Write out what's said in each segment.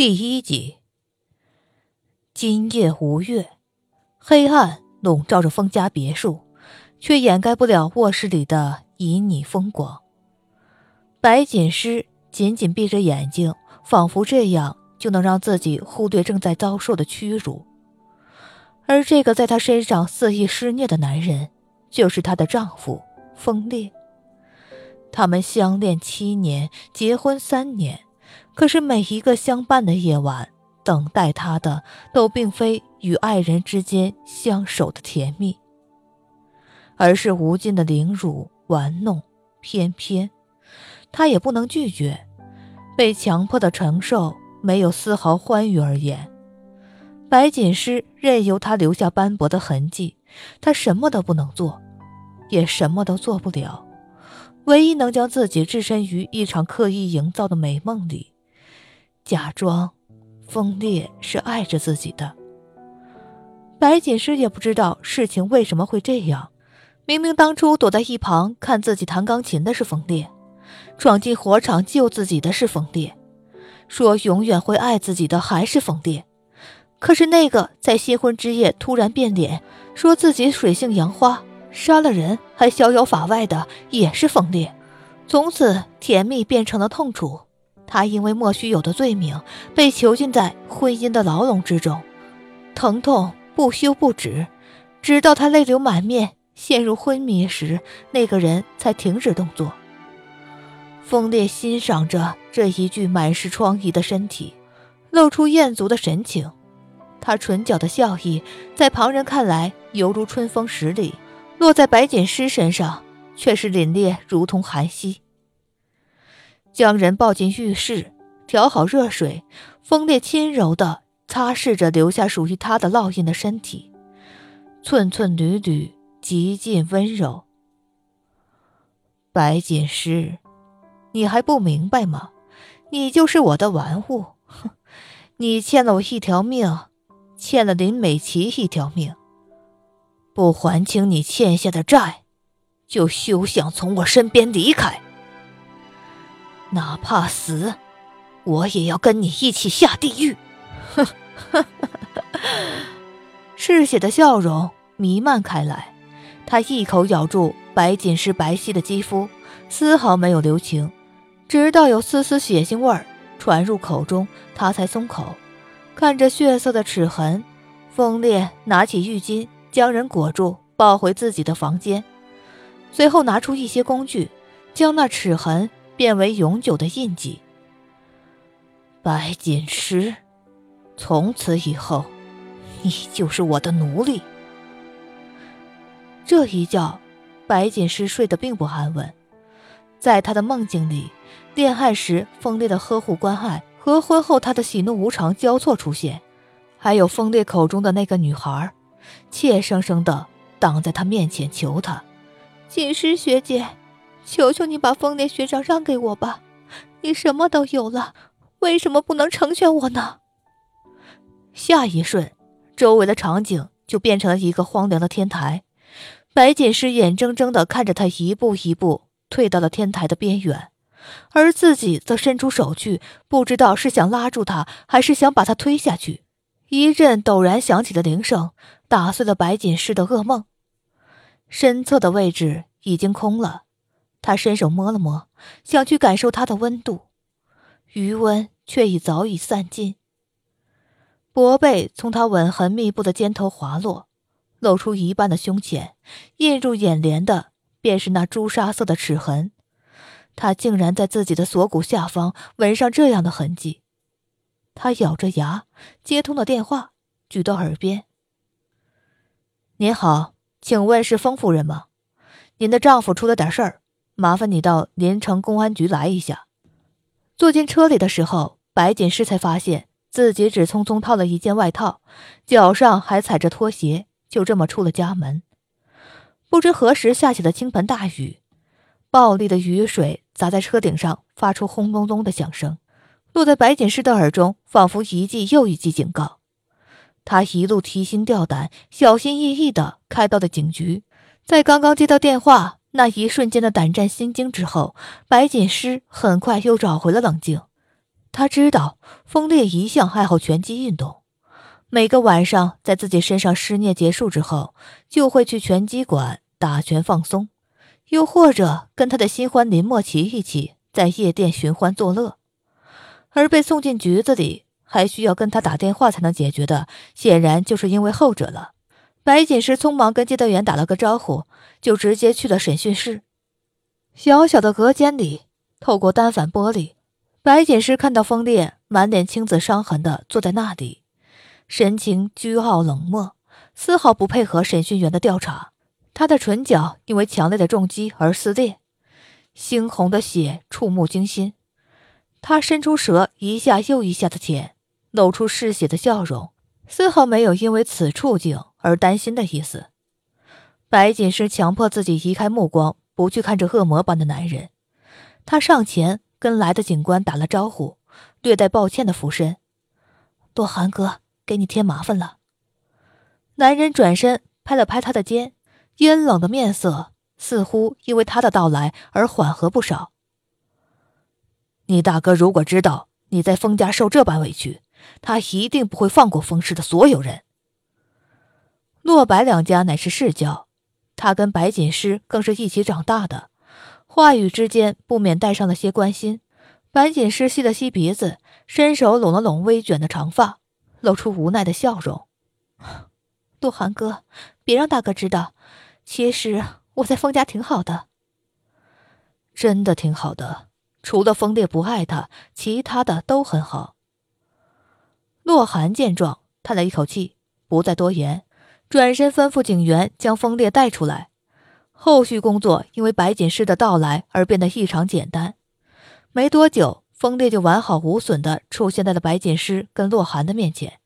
第一集。今夜无月，黑暗笼罩着风家别墅，却掩盖不了卧室里的旖旎风光。白锦诗紧紧闭着眼睛，仿佛这样就能让自己忽略正在遭受的屈辱。而这个在她身上肆意施虐的男人，就是她的丈夫风烈。他们相恋七年，结婚三年。可是每一个相伴的夜晚，等待他的都并非与爱人之间相守的甜蜜，而是无尽的凌辱、玩弄。偏偏，他也不能拒绝，被强迫的承受，没有丝毫欢愉而言。白锦诗任由他留下斑驳的痕迹，他什么都不能做，也什么都做不了，唯一能将自己置身于一场刻意营造的美梦里。假装，风烈是爱着自己的。白锦诗也不知道事情为什么会这样。明明当初躲在一旁看自己弹钢琴的是风烈，闯进火场救自己的是风烈，说永远会爱自己的还是风烈。可是那个在新婚之夜突然变脸，说自己水性杨花，杀了人还逍遥法外的也是风烈。从此，甜蜜变成了痛楚。他因为莫须有的罪名被囚禁在婚姻的牢笼之中，疼痛不休不止，直到他泪流满面、陷入昏迷时，那个人才停止动作。风烈欣赏着这一具满是疮痍的身体，露出艳足的神情。他唇角的笑意，在旁人看来犹如春风十里，落在白锦诗身上，却是凛冽如同寒溪。将人抱进浴室，调好热水，风烈轻柔地擦拭着留下属于他的烙印的身体，寸寸缕缕，极尽温柔。白锦诗，你还不明白吗？你就是我的玩物，哼！你欠了我一条命，欠了林美琪一条命。不还清你欠下的债，就休想从我身边离开。哪怕死，我也要跟你一起下地狱！嗜血的笑容弥漫开来，他一口咬住白锦诗白皙的肌肤，丝毫没有留情，直到有丝丝血腥味儿传入口中，他才松口。看着血色的齿痕，风烈拿起浴巾将人裹住，抱回自己的房间，随后拿出一些工具，将那齿痕。变为永久的印记。白锦诗，从此以后，你就是我的奴隶。这一觉，白锦诗睡得并不安稳。在他的梦境里，恋爱时风烈的呵护关爱和婚后他的喜怒无常交错出现，还有风烈口中的那个女孩，怯生生的挡在他面前求他：“锦诗学姐。”求求你把风烈学长让给我吧，你什么都有了，为什么不能成全我呢？下一瞬，周围的场景就变成了一个荒凉的天台，白锦诗眼睁睁的看着他一步一步退到了天台的边缘，而自己则伸出手去，不知道是想拉住他，还是想把他推下去。一阵陡然响起的铃声打碎了白锦诗的噩梦，身侧的位置已经空了。他伸手摸了摸，想去感受它的温度，余温却已早已散尽。薄被从他吻痕密布的肩头滑落，露出一半的胸前，映入眼帘的便是那朱砂色的齿痕。他竟然在自己的锁骨下方纹上这样的痕迹。他咬着牙接通了电话，举到耳边：“您好，请问是封夫人吗？您的丈夫出了点事儿。”麻烦你到连城公安局来一下。坐进车里的时候，白锦诗才发现自己只匆匆套了一件外套，脚上还踩着拖鞋，就这么出了家门。不知何时下起了倾盆大雨，暴力的雨水砸在车顶上，发出轰隆隆的响声，落在白锦诗的耳中，仿佛一记又一记警告。他一路提心吊胆，小心翼翼地开到了警局，在刚刚接到电话。那一瞬间的胆战心惊之后，白锦诗很快又找回了冷静。他知道风烈一向爱好拳击运动，每个晚上在自己身上施虐结束之后，就会去拳击馆打拳放松，又或者跟他的新欢林墨琪一起在夜店寻欢作乐。而被送进局子里，还需要跟他打电话才能解决的，显然就是因为后者了。白锦诗匆忙跟接待员打了个招呼，就直接去了审讯室。小小的隔间里，透过单反玻璃。白锦诗看到风烈满脸青紫伤痕的坐在那里，神情倨傲冷漠，丝毫不配合审讯员的调查。他的唇角因为强烈的重击而撕裂，猩红的血触目惊心。他伸出舌，一下又一下的舔，露出嗜血的笑容，丝毫没有因为此处境而担心的意思。白锦诗强迫自己移开目光，不去看这恶魔般的男人。他上前。跟来的警官打了招呼，略带抱歉的俯身：“洛寒哥，给你添麻烦了。”男人转身拍了拍他的肩，阴冷的面色似乎因为他的到来而缓和不少。你大哥如果知道你在封家受这般委屈，他一定不会放过封氏的所有人。洛白两家乃是世交，他跟白锦诗更是一起长大的。话语之间不免带上了些关心。白锦诗吸了吸鼻子，伸手拢了拢微卷的长发，露出无奈的笑容：“ 洛寒哥，别让大哥知道，其实我在封家挺好的，真的挺好的。除了封烈不爱他，其他的都很好。”洛寒见状，叹了一口气，不再多言，转身吩咐警员将风烈带出来。后续工作因为白锦诗的到来而变得异常简单。没多久，风烈就完好无损地出现在了白锦诗跟洛寒的面前。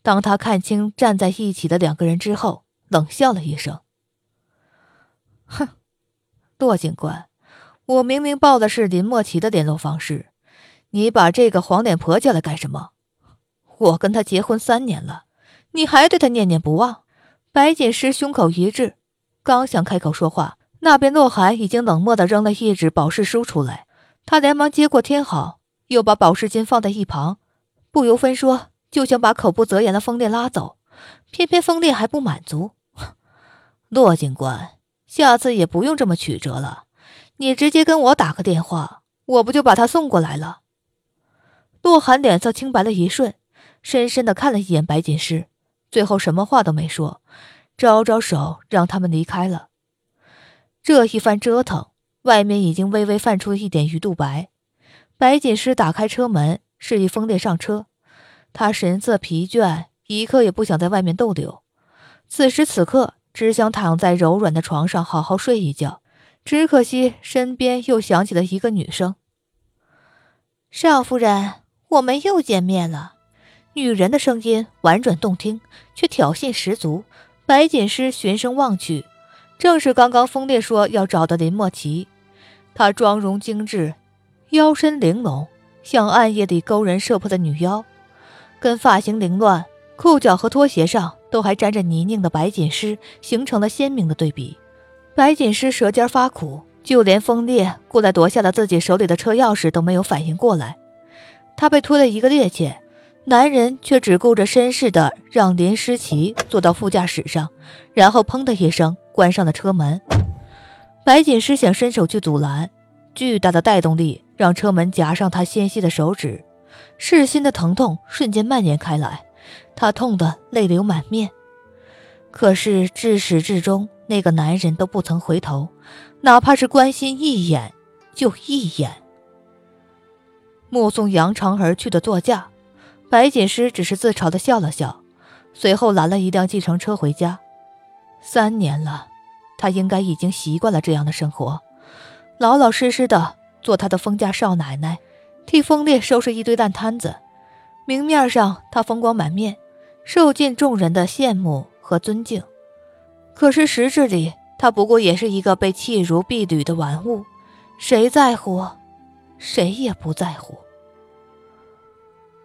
当他看清站在一起的两个人之后，冷笑了一声：“哼，洛警官，我明明报的是林墨琪的联络方式，你把这个黄脸婆叫来干什么？我跟他结婚三年了，你还对他念念不忘？”白锦诗胸口一滞。刚想开口说话，那边洛寒已经冷漠地扔了一纸保释书出来。他连忙接过，天好，又把保释金放在一旁，不由分说就想把口不择言的风烈拉走。偏偏风烈还不满足。洛警官，下次也不用这么曲折了，你直接跟我打个电话，我不就把他送过来了？洛寒脸色清白了一瞬，深深地看了一眼白锦诗，最后什么话都没说。招招手，让他们离开了。这一番折腾，外面已经微微泛出一点鱼肚白。白锦诗打开车门，示意风烈上车。他神色疲倦，一刻也不想在外面逗留。此时此刻，只想躺在柔软的床上好好睡一觉。只可惜，身边又响起了一个女声：“少夫人，我们又见面了。”女人的声音婉转动听，却挑衅十足。白锦诗循声望去，正是刚刚风烈说要找的林墨琪。她妆容精致，腰身玲珑，像暗夜里勾人射魄的女妖。跟发型凌乱、裤脚和拖鞋上都还沾着泥泞的白锦诗形成了鲜明的对比。白锦诗舌尖发苦，就连风烈过来夺下了自己手里的车钥匙都没有反应过来。他被推了一个趔趄。男人却只顾着绅士的让林诗琪坐到副驾驶上，然后砰的一声关上了车门。白锦诗想伸手去阻拦，巨大的带动力让车门夹上他纤细的手指，噬心的疼痛瞬间蔓延开来，他痛得泪流满面。可是至始至终，那个男人都不曾回头，哪怕是关心一眼，就一眼。目送扬长而去的座驾。白锦诗只是自嘲的笑了笑，随后拦了一辆计程车回家。三年了，他应该已经习惯了这样的生活，老老实实的做他的封家少奶奶，替风烈收拾一堆烂摊子。明面上他风光满面，受尽众人的羡慕和尊敬，可是实质里他不过也是一个被弃如敝履的玩物，谁在乎？谁也不在乎。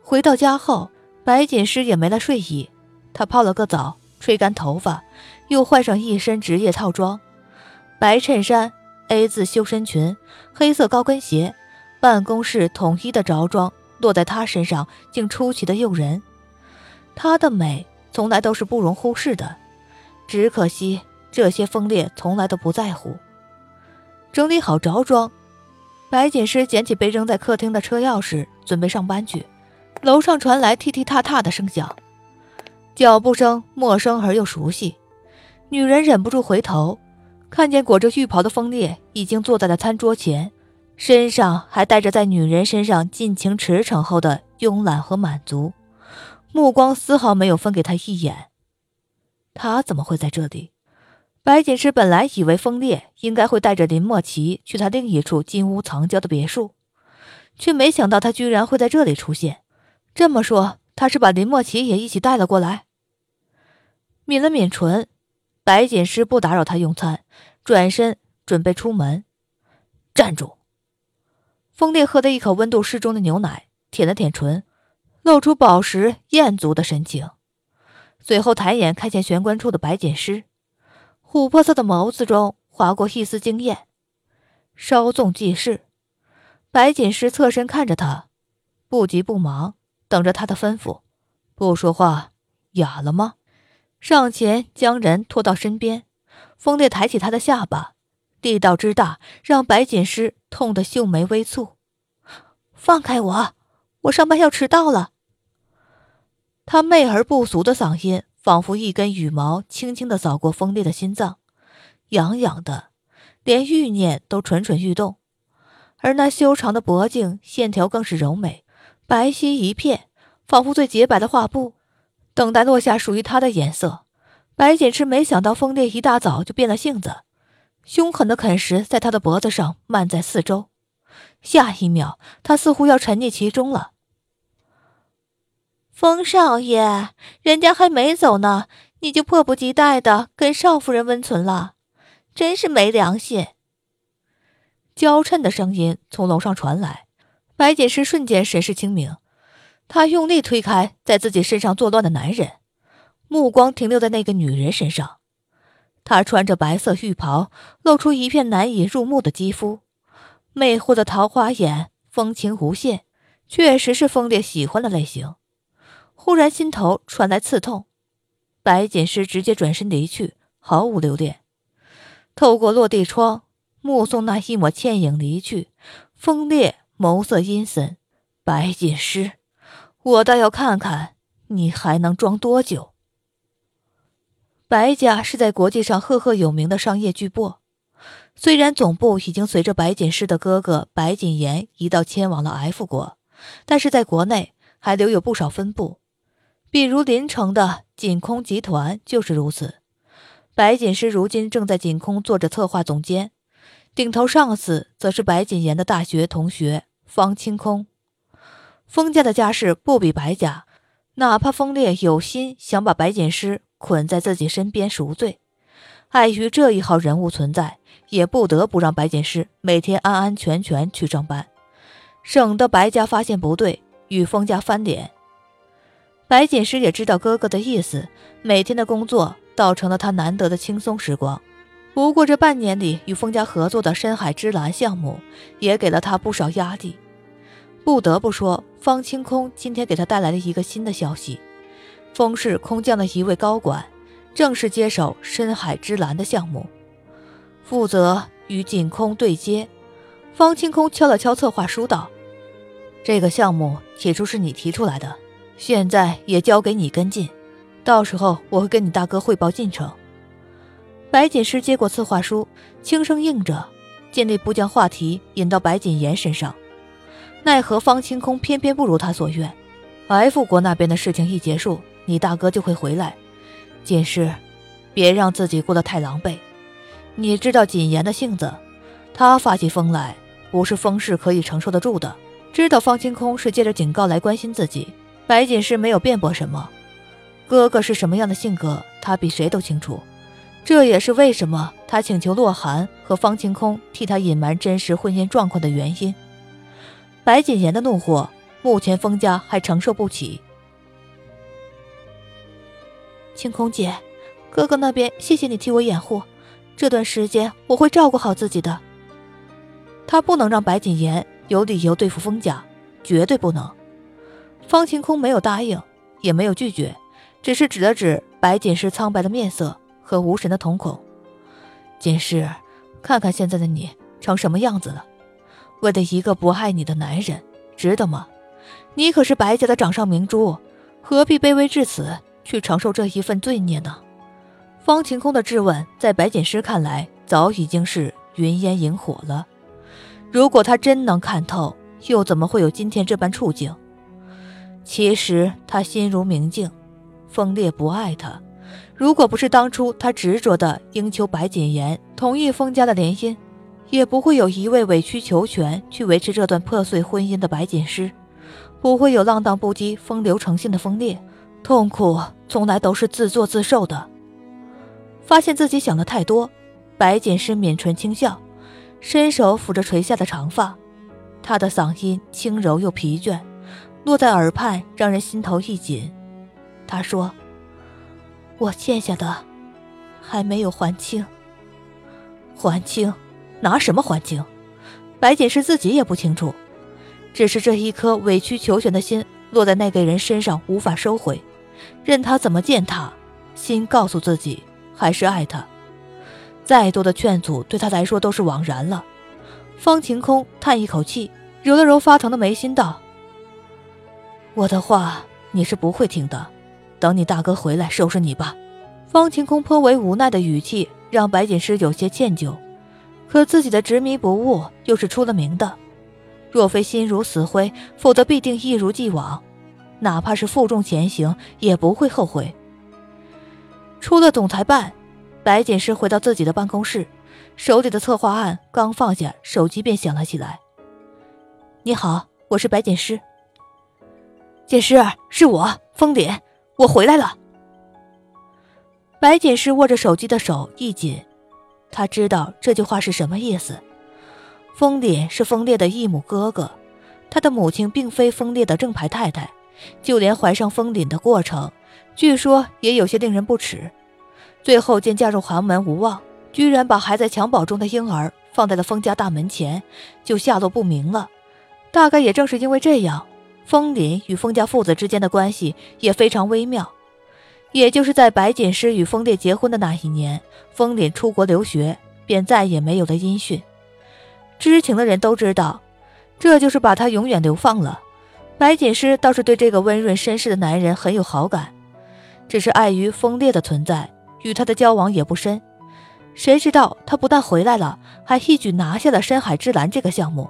回到家后，白锦诗也没了睡意。她泡了个澡，吹干头发，又换上一身职业套装：白衬衫、A 字修身裙、黑色高跟鞋、办公室统一的着装落在她身上，竟出奇的诱人。她的美从来都是不容忽视的，只可惜这些风烈从来都不在乎。整理好着装，白锦诗捡起被扔在客厅的车钥匙，准备上班去。楼上传来踢踢踏踏的声响，脚步声陌生而又熟悉。女人忍不住回头，看见裹着浴袍的风烈已经坐在了餐桌前，身上还带着在女人身上尽情驰骋后的慵懒和满足，目光丝毫没有分给他一眼。他怎么会在这里？白锦诗本来以为风烈应该会带着林墨奇去他另一处金屋藏娇的别墅，却没想到他居然会在这里出现。这么说，他是把林墨琪也一起带了过来。抿了抿唇，白锦诗不打扰他用餐，转身准备出门。站住！风烈喝了一口温度适中的牛奶，舔了舔唇，露出饱食艳足的神情，随后抬眼看见玄关处的白锦诗，琥珀色的眸子中划过一丝惊艳。稍纵即逝，白锦诗侧身看着他，不急不忙。等着他的吩咐，不说话，哑了吗？上前将人拖到身边，风烈抬起他的下巴，力道之大，让白锦诗痛得秀眉微蹙。放开我，我上班要迟到了。他媚而不俗的嗓音，仿佛一根羽毛，轻轻的扫过风烈的心脏，痒痒的，连欲念都蠢蠢欲动。而那修长的脖颈线条更是柔美。白皙一片，仿佛最洁白的画布，等待落下属于他的颜色。白锦池没想到风烈一大早就变了性子，凶狠的啃食在他的脖子上漫在四周。下一秒，他似乎要沉溺其中了。风少爷，人家还没走呢，你就迫不及待的跟少夫人温存了，真是没良心！娇嗔的声音从楼上传来。白锦诗瞬间神识清明，她用力推开在自己身上作乱的男人，目光停留在那个女人身上。她穿着白色浴袍，露出一片难以入目的肌肤，魅惑的桃花眼，风情无限，确实是风烈喜欢的类型。忽然心头传来刺痛，白锦诗直接转身离去，毫无留恋。透过落地窗，目送那一抹倩影离去，风烈。眸色阴森，白锦诗，我倒要看看你还能装多久。白家是在国际上赫赫有名的商业巨擘，虽然总部已经随着白锦诗的哥哥白锦言移到迁往了 F 国，但是在国内还留有不少分部，比如临城的锦空集团就是如此。白锦诗如今正在锦空做着策划总监。顶头上司则是白锦言的大学同学方清空。封家的家世不比白家，哪怕封烈有心想把白锦诗捆在自己身边赎罪，碍于这一号人物存在，也不得不让白锦诗每天安安全全去上班，省得白家发现不对与封家翻脸。白锦诗也知道哥哥的意思，每天的工作倒成了他难得的轻松时光。不过这半年里与封家合作的深海之蓝项目，也给了他不少压力。不得不说，方清空今天给他带来了一个新的消息：封氏空降的一位高管，正式接手深海之蓝的项目，负责与锦空对接。方清空敲了敲策划书道：“这个项目起初是你提出来的，现在也交给你跟进，到时候我会跟你大哥汇报进程。”白锦诗接过策划书，轻声应着，尽力不将话题引到白锦言身上。奈何方清空偏偏不如他所愿。F 国那边的事情一结束，你大哥就会回来。锦诗，别让自己过得太狼狈。你知道锦言的性子，他发起疯来，不是风氏可以承受得住的。知道方清空是借着警告来关心自己，白锦诗没有辩驳什么。哥哥是什么样的性格，他比谁都清楚。这也是为什么他请求洛寒和方晴空替他隐瞒真实婚姻状况的原因。白锦言的怒火，目前封家还承受不起。晴空姐，哥哥那边谢谢你替我掩护，这段时间我会照顾好自己的。他不能让白锦言有理由对付封家，绝对不能。方晴空没有答应，也没有拒绝，只是指了指白锦诗苍白的面色和无神的瞳孔。锦诗，看看现在的你成什么样子了？为了一个不爱你的男人，值得吗？你可是白家的掌上明珠，何必卑微至此，去承受这一份罪孽呢？方晴空的质问，在白锦诗看来，早已经是云烟萤火了。如果他真能看透，又怎么会有今天这般处境？其实他心如明镜，风烈不爱他。如果不是当初他执着的应求白锦言同意封家的联姻，也不会有一位委曲求全去维持这段破碎婚姻的白锦诗，不会有浪荡不羁、风流成性的风烈。痛苦从来都是自作自受的。发现自己想的太多，白锦诗抿唇轻笑，伸手抚着垂下的长发，她的嗓音轻柔又疲倦。落在耳畔，让人心头一紧。他说：“我欠下的还没有还清。还清？拿什么还清？”白锦诗自己也不清楚，只是这一颗委曲求全的心落在那个人身上无法收回，任他怎么践踏，心告诉自己还是爱他。再多的劝阻对他来说都是枉然了。方晴空叹一口气，揉了揉发疼的眉心，道。我的话你是不会听的，等你大哥回来收拾你吧。方晴空颇为无奈的语气让白锦诗有些歉疚，可自己的执迷不悟又是出了名的，若非心如死灰，否则必定一如既往，哪怕是负重前行也不会后悔。出了总裁办，白锦诗回到自己的办公室，手里的策划案刚放下，手机便响了起来。你好，我是白锦诗。锦诗，是我，风凛，我回来了。白锦诗握着手机的手一紧，他知道这句话是什么意思。风凛是风烈的异母哥哥，他的母亲并非风烈的正牌太太，就连怀上风凛的过程，据说也有些令人不齿。最后见嫁入寒门无望，居然把还在襁褓中的婴儿放在了风家大门前，就下落不明了。大概也正是因为这样。风林与风家父子之间的关系也非常微妙，也就是在白锦诗与风烈结婚的那一年，风林出国留学，便再也没有了音讯。知情的人都知道，这就是把他永远流放了。白锦诗倒是对这个温润绅士的男人很有好感，只是碍于风烈的存在，与他的交往也不深。谁知道他不但回来了，还一举拿下了深海之蓝这个项目。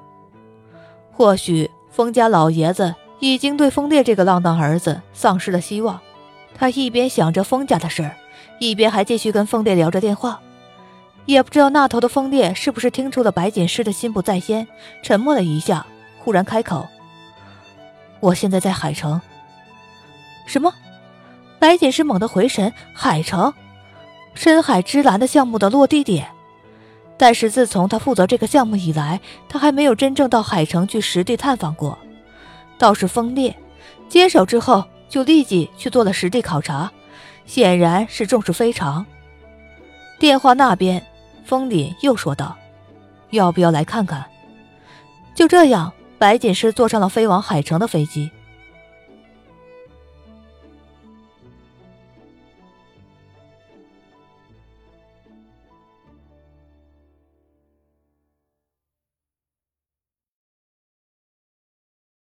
或许风家老爷子。已经对风烈这个浪荡儿子丧失了希望，他一边想着风家的事，一边还继续跟风烈聊着电话。也不知道那头的风烈是不是听出了白锦诗的心不在焉，沉默了一下，忽然开口：“我现在在海城。”什么？白锦诗猛地回神，海城，深海之蓝的项目的落地点。但是自从他负责这个项目以来，他还没有真正到海城去实地探访过。倒是风烈接手之后，就立即去做了实地考察，显然是重视非常。电话那边，风凛又说道：“要不要来看看？”就这样，白锦诗坐上了飞往海城的飞机。